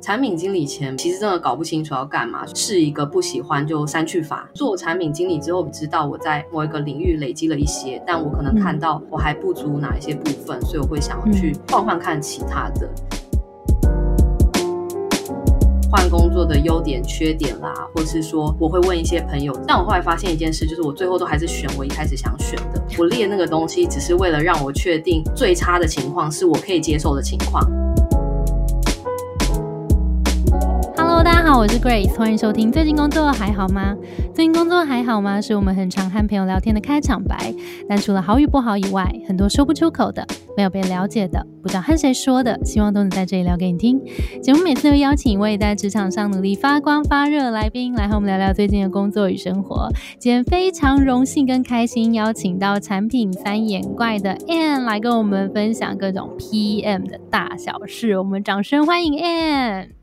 产品经理前其实真的搞不清楚要干嘛，是一个不喜欢就删去法。做产品经理之后，知道我在某一个领域累积了一些，但我可能看到我还不足哪一些部分，所以我会想要去换换看其他的。换工作的优点、缺点啦，或是说我会问一些朋友，但我后来发现一件事，就是我最后都还是选我一开始想选的。我列那个东西，只是为了让我确定最差的情况是我可以接受的情况。大家好，我是 Grace，欢迎收听。最近工作还好吗？最近工作还好吗？是我们很常和朋友聊天的开场白。但除了好与不好以外，很多说不出口的，没有被了解的，不知道和谁说的，希望都能在这里聊给你听。节目每次都邀请一位在职场上努力发光发热的来宾，来和我们聊聊最近的工作与生活。今天非常荣幸跟开心，邀请到产品三眼怪的 Ann 来跟我们分享各种 PM 的大小事。我们掌声欢迎 Ann。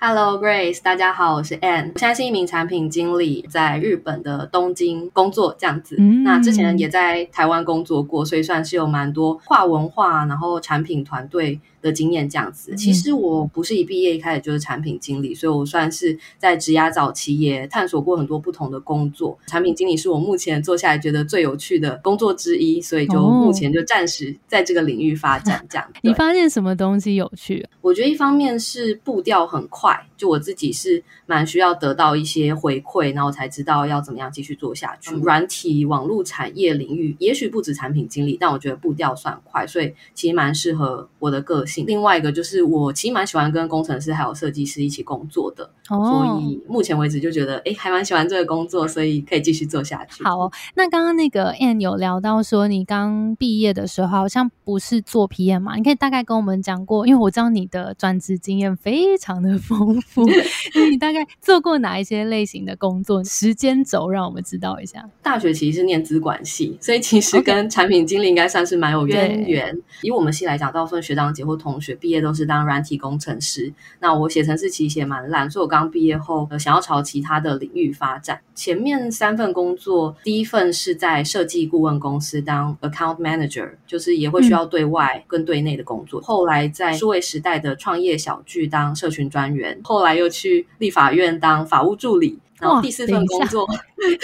Hello Grace，大家好，我是 Anne，我现在是一名产品经理，在日本的东京工作这样子。那之前也在台湾工作过，所以算是有蛮多跨文化，然后产品团队。的经验这样子，其实我不是一毕业一开始就是产品经理，所以我算是在职涯早期也探索过很多不同的工作。产品经理是我目前做下来觉得最有趣的工作之一，所以就目前就暂时在这个领域发展这样。你发现什么东西有趣？我觉得一方面是步调很快，就我自己是蛮需要得到一些回馈，然后才知道要怎么样继续做下去。软体网络产业领域也许不止产品经理，但我觉得步调算快，所以其实蛮适合我的个。另外一个就是我其实蛮喜欢跟工程师还有设计师一起工作的，所以目前为止就觉得哎还蛮喜欢这个工作，所以可以继续做下去。好，那刚刚那个 Anne 有聊到说你刚毕业的时候好像不是做 PM 嘛？你可以大概跟我们讲过，因为我知道你的转职经验非常的丰富，你大概做过哪一些类型的工作？时间轴让我们知道一下。大学其实是念资管系，所以其实跟产品经理应该算是蛮有渊源。以我们系来讲，大部分学长姐或同学毕业都是当软体工程师。那我写程式其实写蛮烂，所以我刚毕业后呃想要朝其他的领域发展。前面三份工作，第一份是在设计顾问公司当 account manager，就是也会需要对外跟对内的工作。后来在数位时代的创业小聚当社群专员，后来又去立法院当法务助理。然后第四份工作，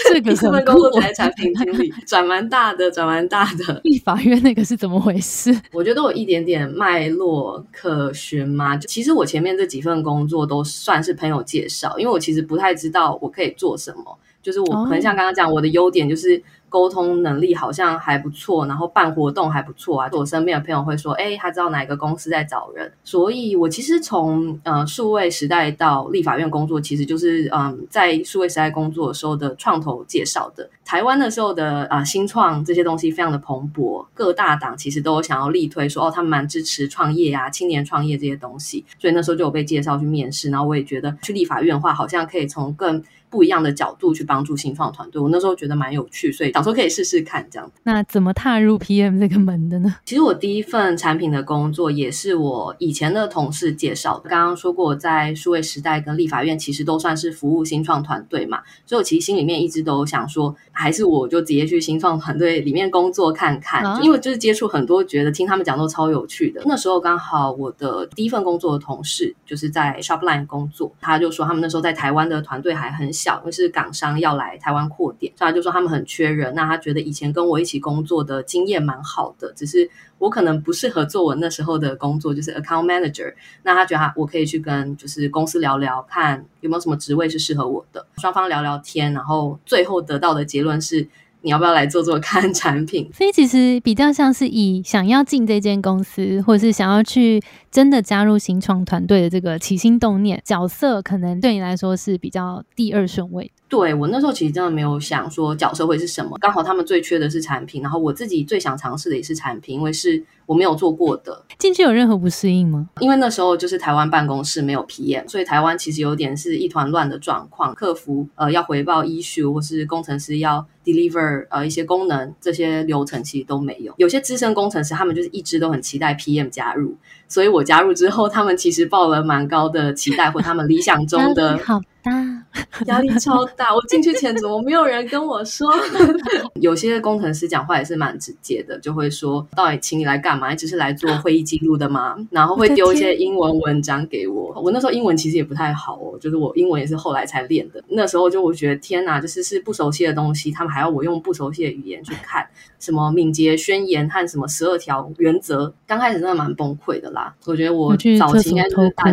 这个四份工作才产品经理，转蛮大的，转蛮大的。立法院那个是怎么回事？我觉得我一点点脉络可循嘛。其实我前面这几份工作都算是朋友介绍，因为我其实不太知道我可以做什么。就是我可能像刚刚讲，我的优点就是。沟通能力好像还不错，然后办活动还不错啊。我身边的朋友会说，哎，他知道哪一个公司在找人。所以，我其实从呃数位时代到立法院工作，其实就是嗯在数位时代工作的时候的创投介绍的。台湾的时候的啊新创这些东西非常的蓬勃，各大党其实都想要力推说，哦，他们蛮支持创业啊，青年创业这些东西。所以那时候就有被介绍去面试，然后我也觉得去立法院的话，好像可以从更不一样的角度去帮助新创团队。我那时候觉得蛮有趣，所以想说可以试试看这样。那怎么踏入 PM 这个门的呢？其实我第一份产品的工作也是我以前的同事介绍的。刚刚说过，在数位时代跟立法院其实都算是服务新创团队嘛，所以我其实心里面一直都想说，还是我就直接去新创团队里面工作看看，因为就是接触很多，觉得听他们讲都超有趣的。那时候刚好我的第一份工作的同事就是在 Shopline 工作，他就说他们那时候在台湾的团队还很小，因为是港商要来台湾扩点，所以他就说他们很缺人。那他觉得以前跟我一起工作的经验蛮好的，只是我可能不适合做我那时候的工作，就是 account manager。那他觉得他我可以去跟就是公司聊聊，看有没有什么职位是适合我的。双方聊聊天，然后最后得到的结论是。你要不要来做做看产品？所以其实比较像是以想要进这间公司，或者是想要去真的加入新创团队的这个起心动念，角色可能对你来说是比较第二顺位的。对我那时候其实真的没有想说角色会是什么，刚好他们最缺的是产品，然后我自己最想尝试的也是产品，因为是我没有做过的。进去有任何不适应吗？因为那时候就是台湾办公室没有 PM，所以台湾其实有点是一团乱的状况。客服呃要回报 issue，或是工程师要 deliver 呃一些功能，这些流程其实都没有。有些资深工程师他们就是一直都很期待 PM 加入，所以我加入之后，他们其实抱了蛮高的期待，或他们理想中 的好大。压力超大。我进去前怎么没有人跟我说？有些工程师讲话也是蛮直接的，就会说：“到底请你来干嘛？只是来做会议记录的吗？”然后会丢一些英文文章给我。我那时候英文其实也不太好哦，就是我英文也是后来才练的。那时候就我觉得天哪，就是是不熟悉的东西，他们还要我用不熟悉的语言去看什么敏捷宣言和什么十二条原则。刚开始真的蛮崩溃的啦。我觉得我早期应该就是大。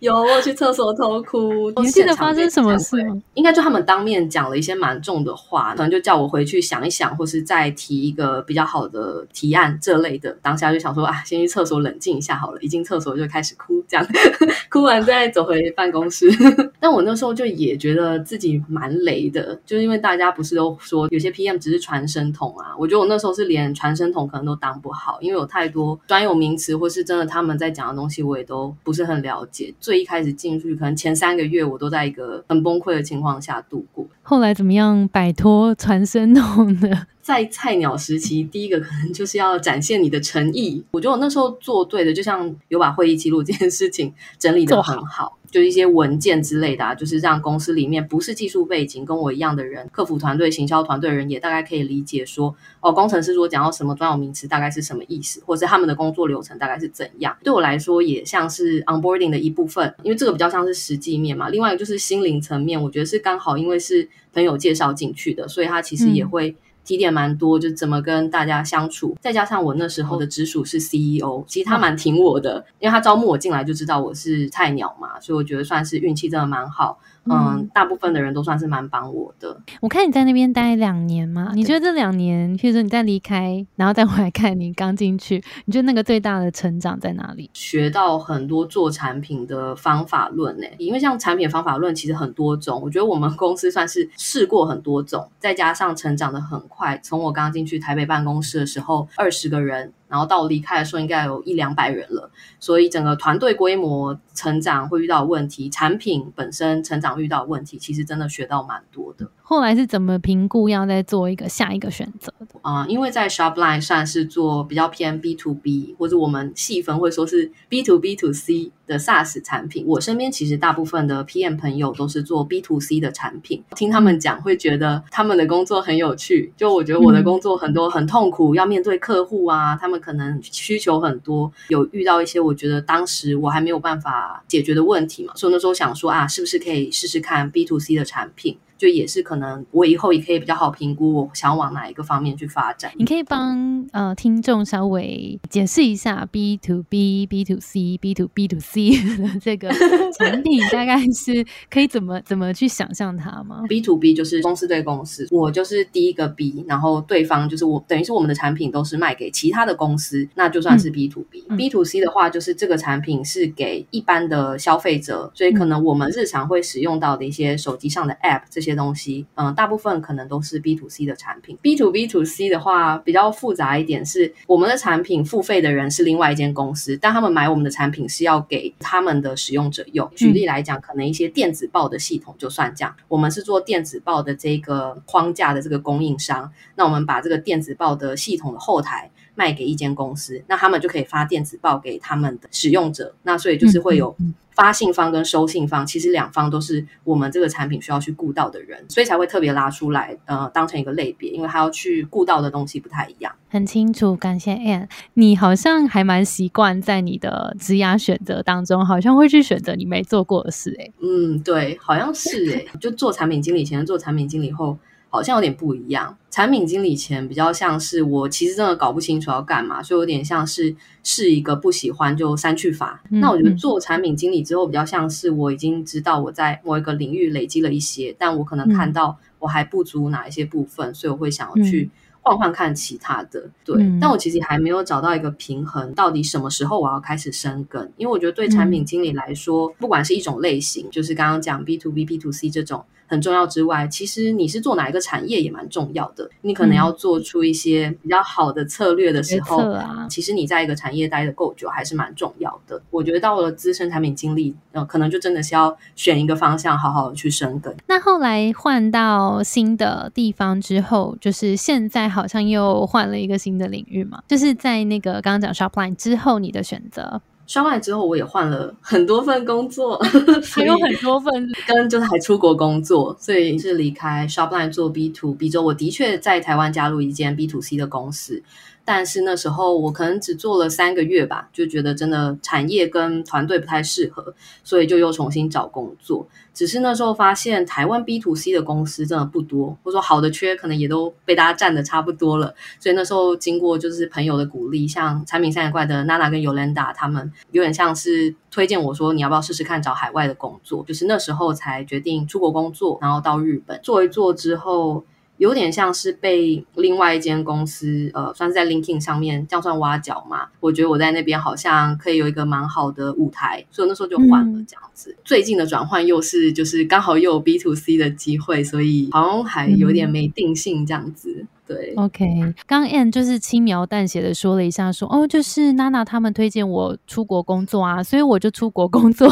有我去厕所偷哭，你记得发生什么事吗？应该就他们当面讲了一些蛮重的话，可能就叫我回去想一想，或是再提一个比较好的提案这类的。当下就想说啊，先去厕所冷静一下好了。一进厕所就开始哭，这样 哭完再走回办公室。但我那时候就也觉得自己蛮雷的，就是因为大家不是都说有些 PM 只是传声筒啊？我觉得我那时候是连传声筒可能都当不好，因为有太多专有名词，或是真的他们在讲的东西，我也都不是很了解。最最一开始进去，可能前三个月我都在一个很崩溃的情况下度过。后来怎么样摆脱传声筒呢？在菜鸟时期，第一个可能就是要展现你的诚意。我觉得我那时候做对的，就像有把会议记录这件事情整理的很好。就一些文件之类的啊，就是让公司里面不是技术背景跟我一样的人，客服团队、行销团队的人也大概可以理解说，哦，工程师如果讲到什么专有名词，大概是什么意思，或者是他们的工作流程大概是怎样。对我来说，也像是 onboarding 的一部分，因为这个比较像是实际面嘛。另外一个就是心灵层面，我觉得是刚好因为是朋友介绍进去的，所以他其实也会。提点蛮多，就怎么跟大家相处，再加上我那时候的直属是 CEO，其实他蛮挺我的，因为他招募我进来就知道我是菜鸟嘛，所以我觉得算是运气真的蛮好。嗯，大部分的人都算是蛮帮我的。我看你在那边待两年嘛，你觉得这两年，譬如说你再离开，然后再回来看你刚进去，你觉得那个最大的成长在哪里？学到很多做产品的方法论呢，因为像产品方法论其实很多种，我觉得我们公司算是试过很多种，再加上成长的很快。从我刚进去台北办公室的时候，二十个人。然后到离开的时候，应该有一两百人了，所以整个团队规模成长会遇到问题，产品本身成长遇到问题，其实真的学到蛮多的。后来是怎么评估要再做一个下一个选择的啊？因为在 Shopline 上是做比较偏 B to B，或者我们细分会说是 B to B to C 的 SaaS 产品。我身边其实大部分的 PM 朋友都是做 B to C 的产品，听他们讲会觉得他们的工作很有趣。就我觉得我的工作很多很痛苦，要面对客户啊，他们可能需求很多，有遇到一些我觉得当时我还没有办法解决的问题嘛。所以那时候想说啊，是不是可以试试看 B to C 的产品？就也是可能，我以后也可以比较好评估，我想往哪一个方面去发展。你可以帮呃听众稍微解释一下 B to B、B to C、B to B to C 的 这个产品大概是可以怎么怎么去想象它吗？B to B 就是公司对公司，我就是第一个 B，然后对方就是我，等于是我们的产品都是卖给其他的公司，那就算是 B to B。B to C 的话，就是这个产品是给一般的消费者，所以可能我们日常会使用到的一些手机上的 App 这些。些东西，嗯，大部分可能都是 B to C 的产品。B to B to C 的话比较复杂一点，是我们的产品付费的人是另外一间公司，但他们买我们的产品是要给他们的使用者用。举例来讲，可能一些电子报的系统就算这样，我们是做电子报的这个框架的这个供应商，那我们把这个电子报的系统的后台卖给一间公司，那他们就可以发电子报给他们的使用者。那所以就是会有。发信方跟收信方，其实两方都是我们这个产品需要去顾到的人，所以才会特别拉出来，呃，当成一个类别，因为他要去顾到的东西不太一样。很清楚，感谢 Anne。你好像还蛮习惯在你的职涯选择当中，好像会去选择你没做过的事，哎，嗯，对，好像是哎，就做产品经理前，做产品经理后。好像有点不一样。产品经理前比较像是我其实真的搞不清楚要干嘛，所以有点像是是一个不喜欢就删去法。那我觉得做产品经理之后比较像是我已经知道我在某一个领域累积了一些，但我可能看到我还不足哪一些部分，所以我会想要去换换看其他的。对，但我其实还没有找到一个平衡，到底什么时候我要开始生根？因为我觉得对产品经理来说，不管是一种类型，就是刚刚讲 B to B、B to C 这种。很重要之外，其实你是做哪一个产业也蛮重要的。你可能要做出一些比较好的策略的时候，啊，其实你在一个产业待的够久还是蛮重要的。我觉得到了资深产品经理，呃，可能就真的是要选一个方向，好好的去生根。那后来换到新的地方之后，就是现在好像又换了一个新的领域嘛，就是在那个刚刚讲 Shopline 之后，你的选择。刷完之后，我也换了很多份工作，还有很多份，跟就是还出国工作，所以是离开 Shopline 做 B to B 之后，我的确在台湾加入一间 B to C 的公司。但是那时候我可能只做了三个月吧，就觉得真的产业跟团队不太适合，所以就又重新找工作。只是那时候发现台湾 B to C 的公司真的不多，或者说好的缺可能也都被大家占的差不多了。所以那时候经过就是朋友的鼓励，像产品三眼怪的娜娜跟 Yolanda 他们有点像是推荐我说你要不要试试看找海外的工作，就是那时候才决定出国工作，然后到日本做一做之后。有点像是被另外一间公司，呃，算是在 LinkedIn 上面这样算挖角嘛？我觉得我在那边好像可以有一个蛮好的舞台，所以那时候就换了这样子。最近的转换又是就是刚好又有 B to C 的机会，所以好像还有点没定性这样子。对，OK，刚 Ann 就是轻描淡写的说了一下，说哦，就是娜娜他们推荐我出国工作啊，所以我就出国工作。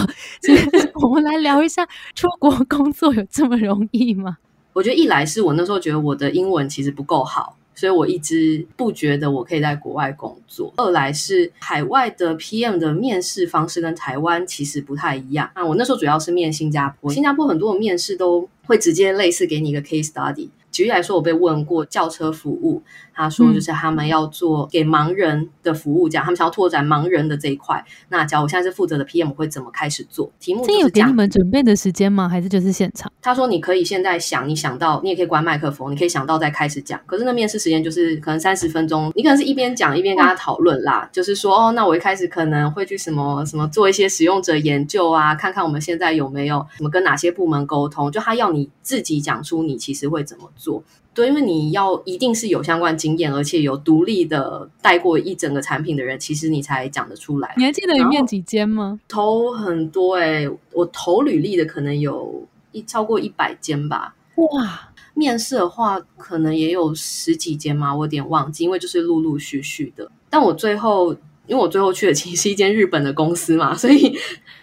我们来聊一下，出国工作有这么容易吗？我觉得一来是我那时候觉得我的英文其实不够好，所以我一直不觉得我可以在国外工作。二来是海外的 PM 的面试方式跟台湾其实不太一样。那我那时候主要是面新加坡，新加坡很多的面试都会直接类似给你一个 case study。举例来说，我被问过轿车服务，他说就是他们要做给盲人的服务，这样他们想要拓展盲人的这一块。那假如我现在是负责的 PM，会怎么开始做？题目这有给你们准备的时间吗？还是就是现场？他说你可以现在想，你想到你也可以关麦克风，你可以想到再开始讲。可是那面试时间就是可能三十分钟，你可能是一边讲一边跟他讨论啦，就是说哦，那我一开始可能会去什么什么做一些使用者研究啊，看看我们现在有没有什么跟哪些部门沟通，就他要你自己讲出你其实会怎么做。对，因为你要一定是有相关经验，而且有独立的带过一整个产品的人，其实你才讲得出来。你还记得你面几间吗？投很多哎，我投履历的可能有一超过一百间吧。哇，面试的话可能也有十几间嘛，我有点忘记，因为就是陆陆续续的。但我最后。因为我最后去的其实是一间日本的公司嘛，所以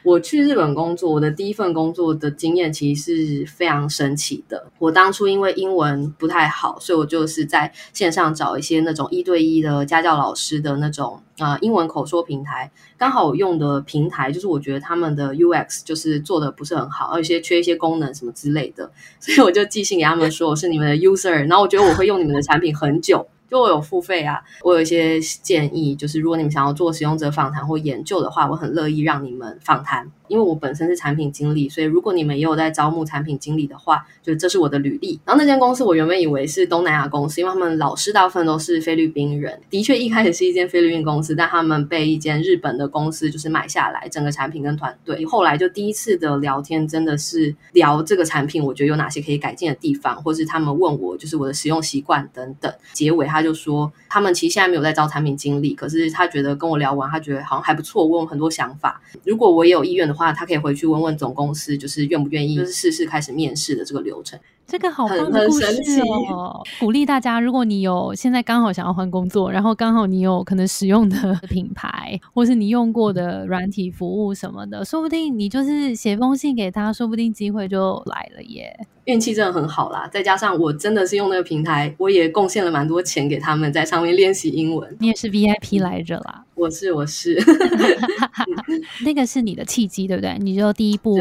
我去日本工作，我的第一份工作的经验其实是非常神奇的。我当初因为英文不太好，所以我就是在线上找一些那种一对一的家教老师的那种啊英文口说平台。刚好我用的平台就是我觉得他们的 UX 就是做的不是很好，有一些缺一些功能什么之类的，所以我就寄信给他们说我是你们的 user，然后我觉得我会用你们的产品很久。就我有付费啊，我有一些建议，就是如果你们想要做使用者访谈或研究的话，我很乐意让你们访谈。因为我本身是产品经理，所以如果你们也有在招募产品经理的话，就这是我的履历。然后那间公司我原本以为是东南亚公司，因为他们老师大部分都是菲律宾人。的确一开始是一间菲律宾公司，但他们被一间日本的公司就是买下来，整个产品跟团队。后来就第一次的聊天真的是聊这个产品，我觉得有哪些可以改进的地方，或是他们问我就是我的使用习惯等等。结尾他就说，他们其实现在没有在招产品经理，可是他觉得跟我聊完，他觉得好像还不错，问我很多想法。如果我也有意愿的。话，他可以回去问问总公司，就是愿不愿意，就是试试开始面试的这个流程。这个好棒的故事哦！鼓励大家，如果你有现在刚好想要换工作，然后刚好你有可能使用的 品牌，或是你用过的软体服务什么的，说不定你就是写封信给他，说不定机会就来了耶。运气真的很好啦，再加上我真的是用那个平台，我也贡献了蛮多钱给他们，在上面练习英文。你也是 VIP 来着啦，我是我是，那个是你的契机，对不对？你就第一步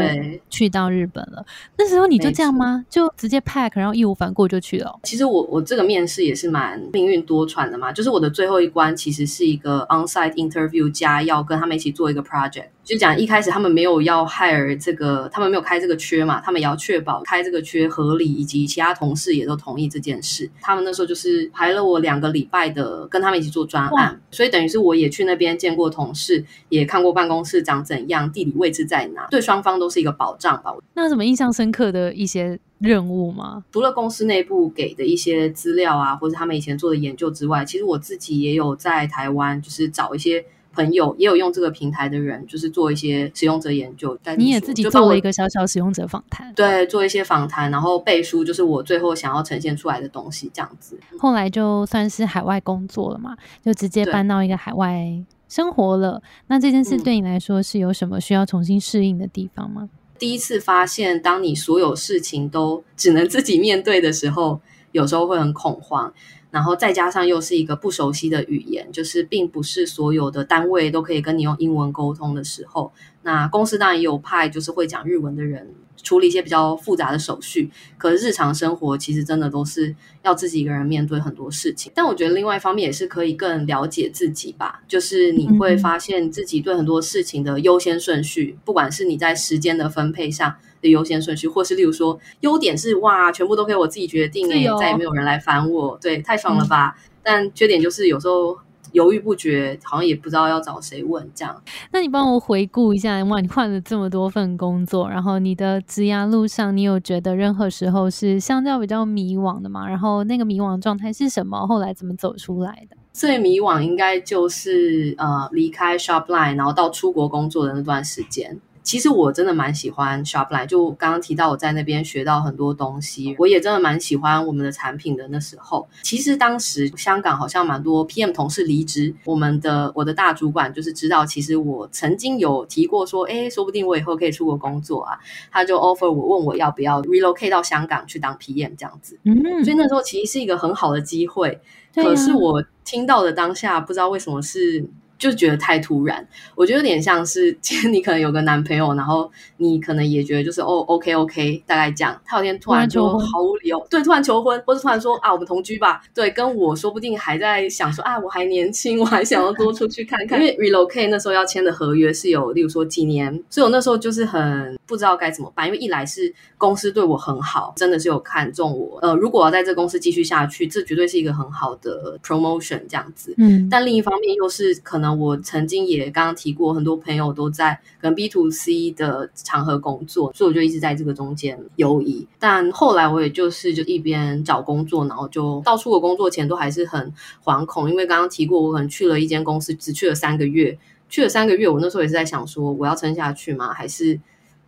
去到日本了，那时候你就这样吗？就直接 pack，然后义无反顾就去了。其实我我这个面试也是蛮命运多舛的嘛，就是我的最后一关其实是一个 onsite interview 加要跟他们一起做一个 project。就讲一开始他们没有要 hire 这个，他们没有开这个缺嘛，他们也要确保开这个缺合理，以及其他同事也都同意这件事。他们那时候就是排了我两个礼拜的跟他们一起做专案，所以等于是我也去那边见过同事，也看过办公室长怎样，地理位置在哪，对双方都是一个保障吧。那有什么印象深刻的一些任务吗？除了公司内部给的一些资料啊，或者他们以前做的研究之外，其实我自己也有在台湾，就是找一些。朋友也有用这个平台的人，就是做一些使用者研究。你也自己做了一个小小使用者访谈，对，做一些访谈，然后背书，就是我最后想要呈现出来的东西，这样子。后来就算是海外工作了嘛，就直接搬到一个海外生活了。那这件事对你来说是有什么需要重新适应的地方吗？第一次发现，当你所有事情都只能自己面对的时候，有时候会很恐慌。然后再加上又是一个不熟悉的语言，就是并不是所有的单位都可以跟你用英文沟通的时候，那公司当然也有派就是会讲日文的人处理一些比较复杂的手续。可是日常生活其实真的都是要自己一个人面对很多事情。但我觉得另外一方面也是可以更了解自己吧，就是你会发现自己对很多事情的优先顺序，不管是你在时间的分配上。的优先顺序，或是例如说，优点是哇，全部都可以我自己决定哎，再也没有人来烦我，对，太爽了吧？但缺点就是有时候犹豫不决，好像也不知道要找谁问这样。那你帮我回顾一下，哇，你换了这么多份工作，然后你的职涯路上，你有觉得任何时候是相较比较迷惘的吗？然后那个迷惘状态是什么？后来怎么走出来的？最迷惘应该就是呃离开 Shopline，然后到出国工作的那段时间。其实我真的蛮喜欢 Shopline，就刚刚提到我在那边学到很多东西，我也真的蛮喜欢我们的产品的。那时候，其实当时香港好像蛮多 PM 同事离职，我们的我的大主管就是知道，其实我曾经有提过说，哎，说不定我以后可以出国工作啊，他就 offer 我问我要不要 relocate 到香港去当 PM 这样子。嗯，所以那时候其实是一个很好的机会，可是我听到的当下不知道为什么是。就觉得太突然，我觉得有点像是，今天你可能有个男朋友，然后你可能也觉得就是哦，OK OK，大概这样。他有天突然就毫无理由，对，突然求婚，或者突然说啊，我们同居吧。对，跟我说不定还在想说啊，我还年轻，我还想要多出去看看。因为 relocate 那时候要签的合约是有，例如说几年，所以我那时候就是很不知道该怎么办。因为一来是公司对我很好，真的是有看中我。呃，如果要在这公司继续下去，这绝对是一个很好的 promotion 这样子。嗯，但另一方面又是可能。我曾经也刚刚提过，很多朋友都在跟 B to C 的场合工作，所以我就一直在这个中间游移。但后来我也就是就一边找工作，然后就到出国工作前都还是很惶恐，因为刚刚提过，我可能去了一间公司，只去了三个月，去了三个月，我那时候也是在想说，我要撑下去吗？还是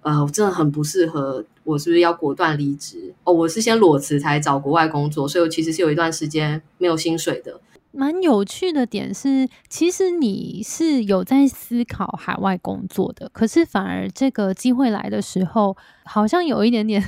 呃，我真的很不适合，我是不是要果断离职？哦，我是先裸辞才找国外工作，所以我其实是有一段时间没有薪水的。蛮有趣的点是，其实你是有在思考海外工作的，可是反而这个机会来的时候，好像有一点点，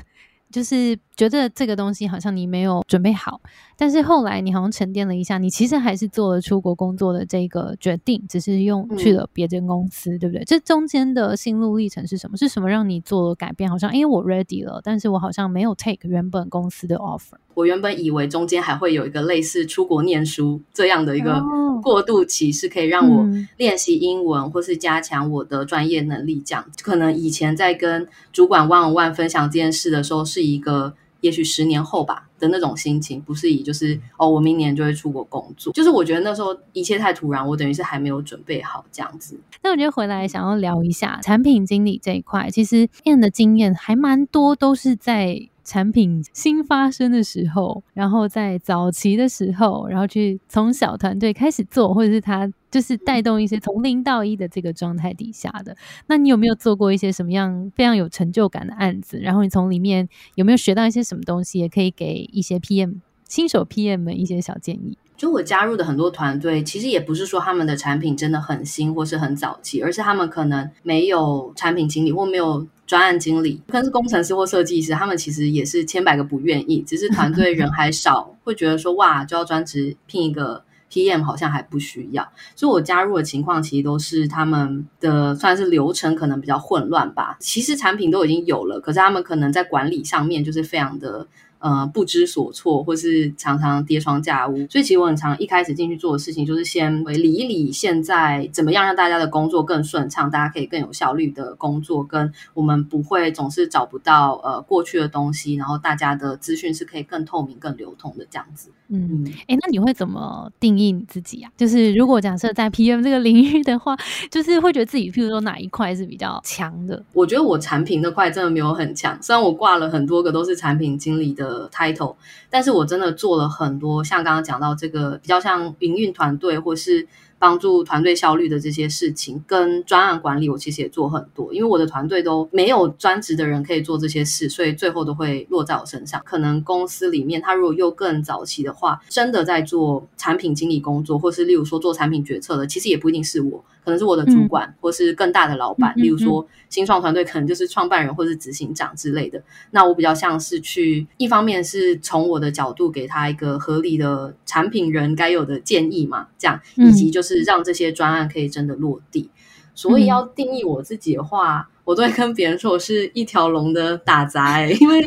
就是觉得这个东西好像你没有准备好。但是后来你好像沉淀了一下，你其实还是做了出国工作的这个决定，只是用去了别间公司，对不对？这中间的心路历程是什么？是什么让你做了改变？好像因为我 ready 了，但是我好像没有 take 原本公司的 offer。我原本以为中间还会有一个类似出国念书这样的一个过渡期，是可以让我练习英文或是加强我的专业能力。这样可能以前在跟主管 one on one 分享这件事的时候，是一个。也许十年后吧的那种心情，不是以就是哦，我明年就会出国工作，就是我觉得那时候一切太突然，我等于是还没有准备好这样子。那我觉得回来想要聊一下产品经理这一块，其实变的经验还蛮多，都是在。产品新发生的时候，然后在早期的时候，然后去从小团队开始做，或者是他就是带动一些从零到一的这个状态底下的。那你有没有做过一些什么样非常有成就感的案子？然后你从里面有没有学到一些什么东西？也可以给一些 PM 新手 PM 们一些小建议。就我加入的很多团队，其实也不是说他们的产品真的很新或是很早期，而是他们可能没有产品经理或没有专案经理，可能是工程师或设计师，他们其实也是千百个不愿意，只是团队人还少，会觉得说哇，就要专职聘一个 PM 好像还不需要。所以我加入的情况其实都是他们的算是流程可能比较混乱吧。其实产品都已经有了，可是他们可能在管理上面就是非常的。呃，不知所措，或是常常跌床架屋，所以其实我很常一开始进去做的事情，就是先理一理现在怎么样让大家的工作更顺畅，大家可以更有效率的工作，跟我们不会总是找不到呃过去的东西，然后大家的资讯是可以更透明、更流通的这样子。嗯，哎，那你会怎么定义你自己啊？就是如果假设在 PM 这个领域的话，就是会觉得自己，譬如说哪一块是比较强的？我觉得我产品那块真的没有很强，虽然我挂了很多个都是产品经理的呃 title，但是我真的做了很多，像刚刚讲到这个比较像营运团队或是帮助团队效率的这些事情，跟专案管理，我其实也做很多。因为我的团队都没有专职的人可以做这些事，所以最后都会落在我身上。可能公司里面，他如果又更早期的话，真的在做产品经理工作，或是例如说做产品决策的，其实也不一定是我，可能是我的主管，或是更大的老板。例如说新创团队，可能就是创办人或是执行长之类的。那我比较像是去，一方面是从我的角度给他一个合理的产品人该有的建议嘛，这样，以及就是让这些专案可以真的落地。所以要定义我自己的话，我都会跟别人说我是一条龙的打杂，因为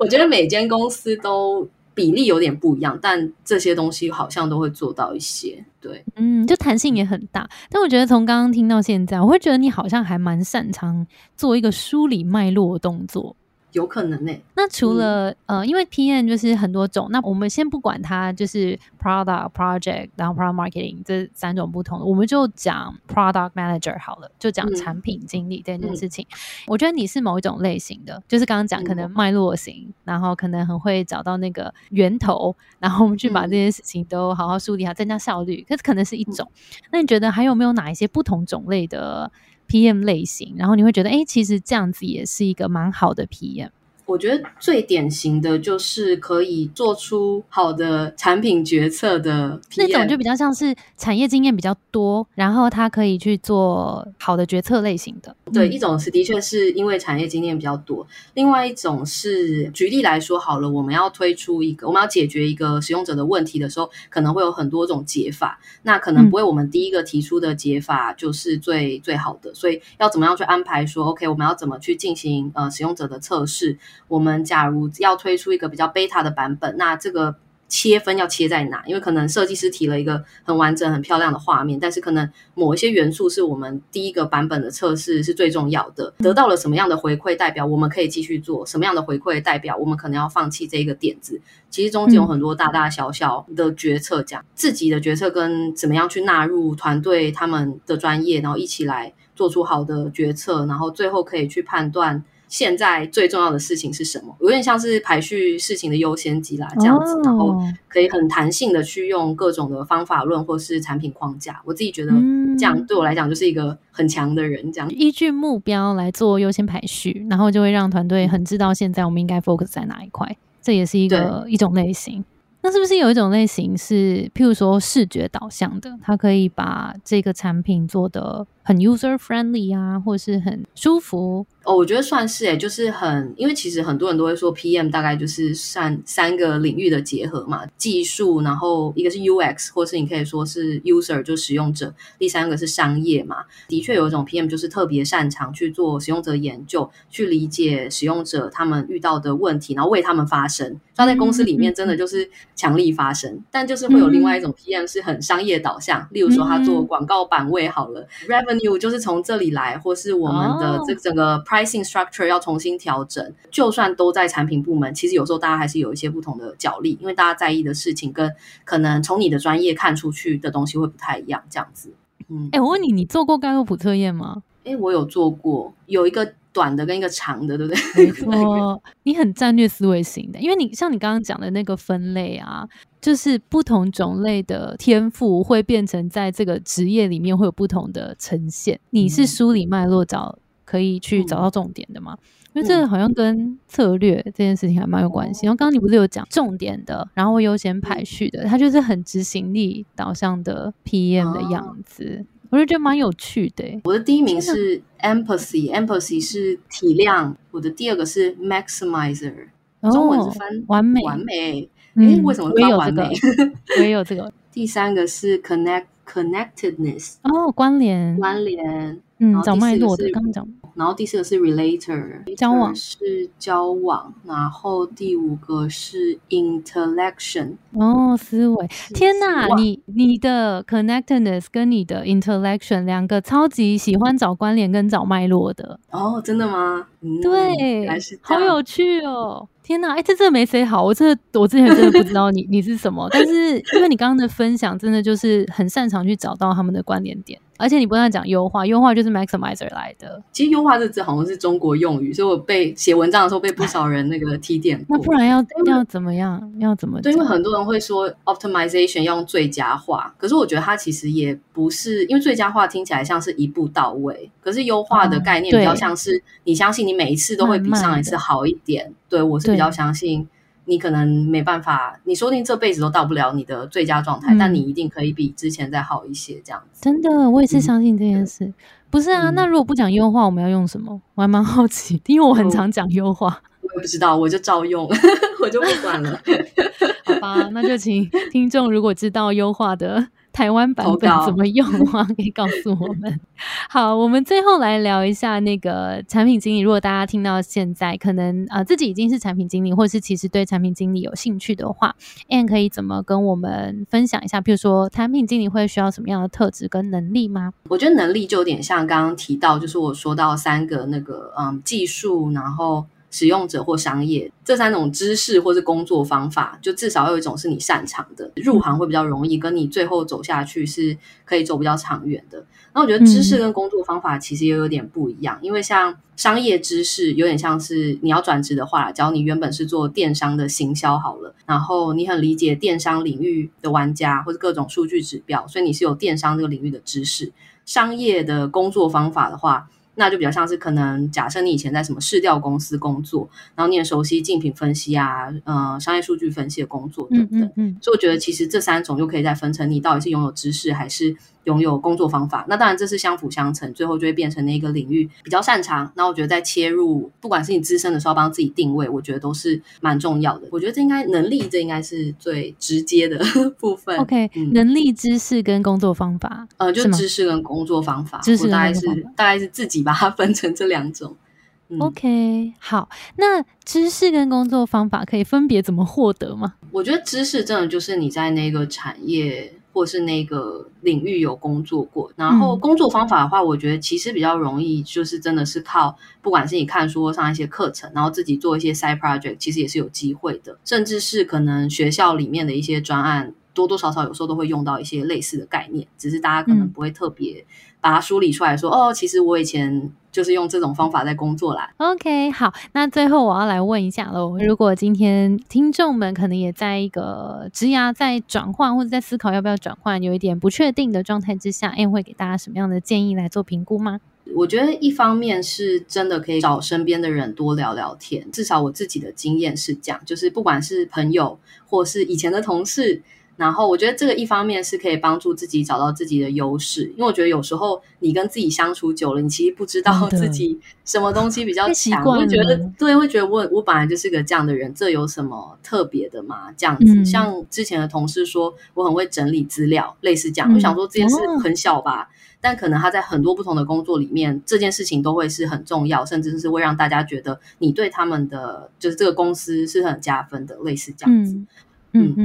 我觉得每间公司都比例有点不一样，但这些东西好像都会做到一些。对，嗯，就弹性也很大。但我觉得从刚刚听到现在，我会觉得你好像还蛮擅长做一个梳理脉络的动作。有可能呢。那除了呃，因为 PM 就是很多种，那我们先不管它，就是 product project，然后 product marketing 这三种不同的，我们就讲 product manager 好了，就讲产品经理这件事情。我觉得你是某一种类型的，就是刚刚讲可能脉络型，然后可能很会找到那个源头，然后我们去把这些事情都好好梳理好，增加效率。可是可能是一种。那你觉得还有没有哪一些不同种类的？PM 类型，然后你会觉得，哎，其实这样子也是一个蛮好的 PM。我觉得最典型的就是可以做出好的产品决策的那种，就比较像是产业经验比较多，然后他可以去做好的决策类型的。对，一种是的确是因为产业经验比较多，另外一种是举例来说好了，我们要推出一个，我们要解决一个使用者的问题的时候，可能会有很多种解法，那可能不会我们第一个提出的解法就是最最好的，所以要怎么样去安排说，OK，我们要怎么去进行呃使用者的测试。我们假如要推出一个比较 beta 的版本，那这个切分要切在哪？因为可能设计师提了一个很完整、很漂亮的画面，但是可能某一些元素是我们第一个版本的测试是最重要的。得到了什么样的回馈，代表我们可以继续做；什么样的回馈，代表我们可能要放弃这一个点子。其实中间有很多大大小小的决策，讲自己的决策跟怎么样去纳入团队他们的专业，然后一起来做出好的决策，然后最后可以去判断。现在最重要的事情是什么？有点像是排序事情的优先级啦，这样子，然后可以很弹性的去用各种的方法论或是产品框架。我自己觉得这样对我来讲就是一个很强的人，这样依据目标来做优先排序，然后就会让团队很知道现在我们应该 focus 在哪一块。这也是一个一种类型。那是不是有一种类型是，譬如说视觉导向的，它可以把这个产品做的很 user friendly 啊，或是很舒服？哦，我觉得算是诶，就是很，因为其实很多人都会说，PM 大概就是三三个领域的结合嘛，技术，然后一个是 UX，或是你可以说是 user，就使用者，第三个是商业嘛。的确有一种 PM 就是特别擅长去做使用者研究，去理解使用者他们遇到的问题，然后为他们发声。他在公司里面真的就是强力发声，但就是会有另外一种 PM 是很商业导向，例如说他做广告版位好了，revenue 就是从这里来，或是我们的这整个。Pricing structure 要重新调整，就算都在产品部门，其实有时候大家还是有一些不同的角力，因为大家在意的事情跟可能从你的专业看出去的东西会不太一样，这样子。嗯，哎，我问你，你做过盖洛普测验吗？哎，我有做过，有一个短的跟一个长的，对不对？哦，你很战略思维型的，因为你像你刚刚讲的那个分类啊，就是不同种类的天赋会变成在这个职业里面会有不同的呈现。你是梳理脉络找。可以去找到重点的嘛？因为这个好像跟策略这件事情还蛮有关系。然后刚刚你不是有讲重点的，然后优先排序的，它就是很执行力导向的 PM 的样子，我就觉得蛮有趣的。我的第一名是 Empathy，Empathy 是体谅。我的第二个是 Maximizer，中文是翻完美完美。哎，为什么翻完美？我也有这个。第三个是 Connect Connectedness，哦，关联关联。嗯，找脉络的，刚刚讲。然后第四个是 relator，交往是交往。然后第五个是 intellection，哦，思维。天哪，你你的 connectedness 跟你的 intellection 两个超级喜欢找关联跟找脉络的。哦，真的吗？对，好有趣哦。天哪，哎，这这没谁好，我这我之前真的不知道你 你是什么，但是因为你刚刚的分享，真的就是很擅长去找到他们的关联点。而且你不断讲优化，优化就是 maximizer 来的。其实优化这字好像是中国用语，所以我被写文章的时候被不少人那个提点过。那不然要要怎么样？要怎么？对，因为很多人会说 optimization 要用最佳化，可是我觉得它其实也不是，因为最佳化听起来像是一步到位，可是优化的概念比较像是你相信你每一次都会比上一次好一点。对我是比较相信。你可能没办法，你说不定这辈子都到不了你的最佳状态，但你一定可以比之前再好一些，这样子。真的，我也是相信这件事。不是啊，那如果不讲优化，我们要用什么？我还蛮好奇，因为我很常讲优化。我也不知道，我就照用，我就不管了。好吧，那就请听众如果知道优化的。台湾版本怎么用啊，可以告诉我们。好，我们最后来聊一下那个产品经理。如果大家听到现在，可能呃自己已经是产品经理，或是其实对产品经理有兴趣的话，Anne 可以怎么跟我们分享一下？比如说，产品经理会需要什么样的特质跟能力吗？我觉得能力就有点像刚刚提到，就是我说到三个那个嗯技术，然后。使用者或商业这三种知识或是工作方法，就至少有一种是你擅长的，入行会比较容易，跟你最后走下去是可以走比较长远的。那我觉得知识跟工作方法其实也有点不一样，因为像商业知识有点像是你要转职的话，假如你原本是做电商的行销好了，然后你很理解电商领域的玩家或者各种数据指标，所以你是有电商这个领域的知识。商业的工作方法的话。那就比较像是可能假设你以前在什么市调公司工作，然后你也熟悉竞品分析啊，呃，商业数据分析的工作等等。所以我觉得其实这三种又可以再分成你到底是拥有知识还是。拥有工作方法，那当然这是相辅相成，最后就会变成那个领域比较擅长。那我觉得在切入，不管是你资深的时候帮自己定位，我觉得都是蛮重要的。我觉得这应该能力，这应该是最直接的 部分。OK，能力、知识跟工作方法，呃，就知识跟工作方法，知识大概是大概是自己把它 分成这两种。OK，好，那知识跟工作方法可以分别怎么获得吗？我觉得知识真的就是你在那个产业。或是那个领域有工作过，然后工作方法的话，我觉得其实比较容易，就是真的是靠，不管是你看书上一些课程，然后自己做一些 side project，其实也是有机会的，甚至是可能学校里面的一些专案，多多少少有时候都会用到一些类似的概念，只是大家可能不会特别。把它梳理出来说哦，其实我以前就是用这种方法在工作啦。OK，好，那最后我要来问一下喽，如果今天听众们可能也在一个职涯在转换或者在思考要不要转换，有一点不确定的状态之下，会给大家什么样的建议来做评估吗？我觉得一方面是真的可以找身边的人多聊聊天，至少我自己的经验是这样，就是不管是朋友或是以前的同事。然后我觉得这个一方面是可以帮助自己找到自己的优势，因为我觉得有时候你跟自己相处久了，你其实不知道自己什么东西比较强，会觉得对，会觉得我我本来就是个这样的人，这有什么特别的吗？这样子，像之前的同事说我很会整理资料，类似这样，我想说这件事很小吧，但可能他在很多不同的工作里面，这件事情都会是很重要，甚至是会让大家觉得你对他们的就是这个公司是很加分的，类似这样子。嗯，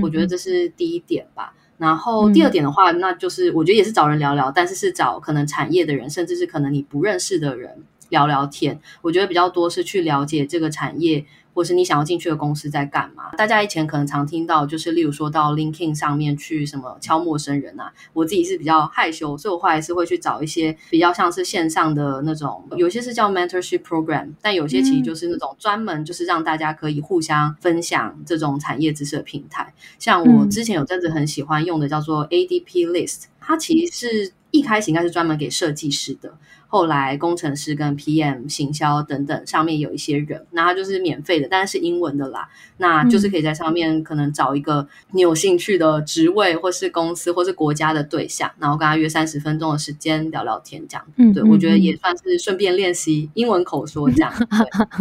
我觉得这是第一点吧。然后第二点的话，那就是我觉得也是找人聊聊，但是是找可能产业的人，甚至是可能你不认识的人聊聊天。我觉得比较多是去了解这个产业。或是你想要进去的公司在干嘛？大家以前可能常听到，就是例如说到 LinkedIn 上面去什么敲陌生人啊。我自己是比较害羞，所以我后来是会去找一些比较像是线上的那种，有些是叫 Mentorship Program，但有些其实就是那种专门就是让大家可以互相分享这种产业知识的平台。像我之前有阵子很喜欢用的叫做 ADP List，它其实是一开始应该是专门给设计师的。后来工程师跟 PM 行销等等上面有一些人，那他就是免费的，但是是英文的啦，那就是可以在上面可能找一个你有兴趣的职位，或是公司，或是国家的对象，然后跟他约三十分钟的时间聊聊天，这样。嗯，对我觉得也算是顺便练习英文口说这样。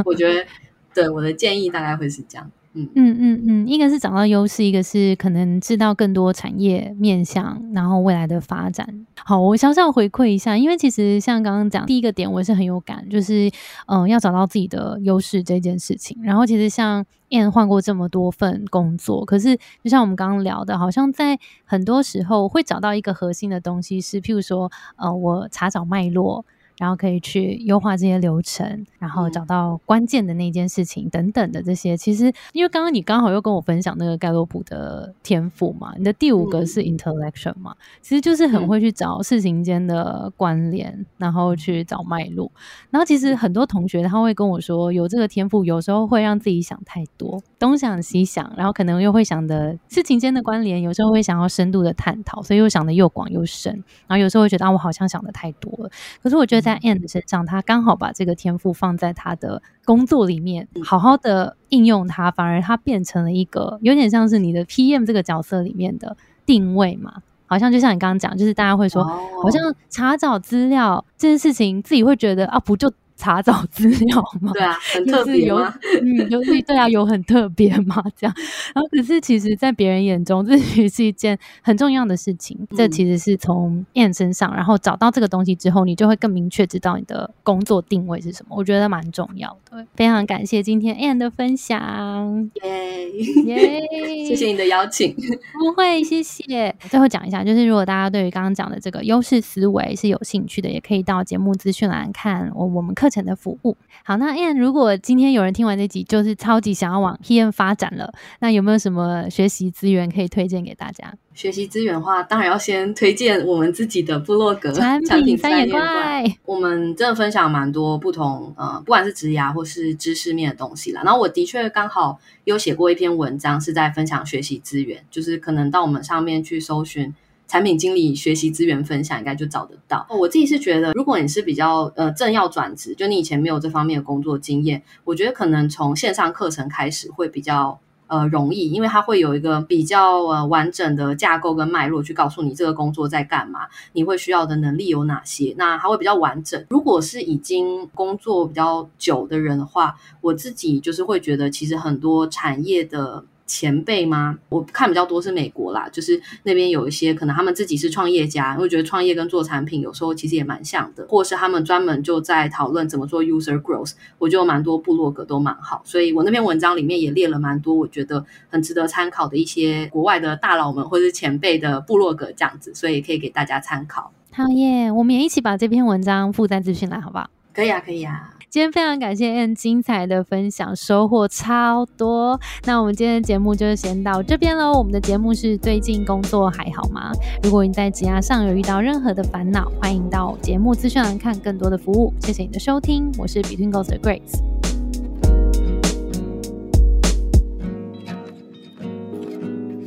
我觉得，对我的建议大概会是这样。嗯嗯嗯，一个是找到优势，一个是可能知道更多产业面向，然后未来的发展。好，我小小回馈一下，因为其实像刚刚讲第一个点，我是很有感，就是嗯，要找到自己的优势这件事情。然后其实像燕换过这么多份工作，可是就像我们刚刚聊的，好像在很多时候会找到一个核心的东西，是譬如说，呃，我查找脉络。然后可以去优化这些流程，然后找到关键的那件事情等等的这些。其实，因为刚刚你刚好又跟我分享那个盖洛普的天赋嘛，你的第五个是 intellection 嘛，其实就是很会去找事情间的关联，然后去找脉络。然后其实很多同学他会跟我说，有这个天赋有时候会让自己想太多，东想西想，然后可能又会想的事情间的关联，有时候会想要深度的探讨，所以又想的又广又深。然后有时候会觉得啊，我好像想的太多了。可是我觉得在 And 身上，他刚好把这个天赋放在他的工作里面，好好的应用它，反而它变成了一个有点像是你的 PM 这个角色里面的定位嘛。好像就像你刚刚讲，就是大家会说，好像查找资料这件事情，自己会觉得啊，不就。查找资料吗？对啊，很特别吗？嗯，就是对啊，有很特别吗？这样，然后可是其实，在别人眼中，这其实是一件很重要的事情。这其实是从 Anne 身上，然后找到这个东西之后，你就会更明确知道你的工作定位是什么。我觉得蛮重要的。非常感谢今天 Anne 的分享，耶耶！谢谢你的邀请，不会，谢谢。最后讲一下，就是如果大家对于刚刚讲的这个优势思维是有兴趣的，也可以到节目资讯栏看我我们课。程的服务好，那 Anne，如果今天有人听完这集，就是超级想要往 PM 发展了，那有没有什么学习资源可以推荐给大家？学习资源的话，当然要先推荐我们自己的部落格产品三眼怪。我们真的分享蛮多不同呃，不管是职涯或是知识面的东西啦。然后我的确刚好有写过一篇文章，是在分享学习资源，就是可能到我们上面去搜寻。产品经理学习资源分享应该就找得到。我自己是觉得，如果你是比较呃正要转职，就你以前没有这方面的工作经验，我觉得可能从线上课程开始会比较呃容易，因为它会有一个比较呃完整的架构跟脉络去告诉你这个工作在干嘛，你会需要的能力有哪些，那它会比较完整。如果是已经工作比较久的人的话，我自己就是会觉得，其实很多产业的。前辈吗？我看比较多是美国啦，就是那边有一些可能他们自己是创业家，因为觉得创业跟做产品有时候其实也蛮像的，或是他们专门就在讨论怎么做 user growth。我觉得蛮多部落格都蛮好，所以我那篇文章里面也列了蛮多我觉得很值得参考的一些国外的大佬们或者是前辈的部落格这样子，所以可以给大家参考。好耶，我们也一起把这篇文章附在资讯栏，好不好？可以啊，可以啊。今天非常感谢 N 精彩的分享，收获超多。那我们今天的节目就先到这边喽。我们的节目是最近工作还好吗？如果你在职涯上有遇到任何的烦恼，欢迎到节目资讯栏看更多的服务。谢谢你的收听，我是 Between Ghost 的 Grace。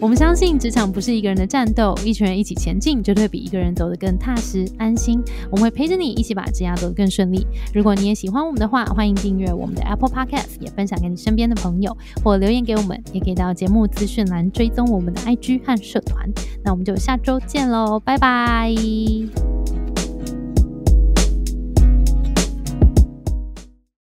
我们相信职场不是一个人的战斗，一群人一起前进，绝对比一个人走得更踏实安心。我们会陪着你一起把职涯走得更顺利。如果你也喜欢我们的话，欢迎订阅我们的 Apple Podcast，也分享给你身边的朋友，或留言给我们，也可以到节目资讯栏追踪我们的 IG 和社团。那我们就下周见喽，拜拜。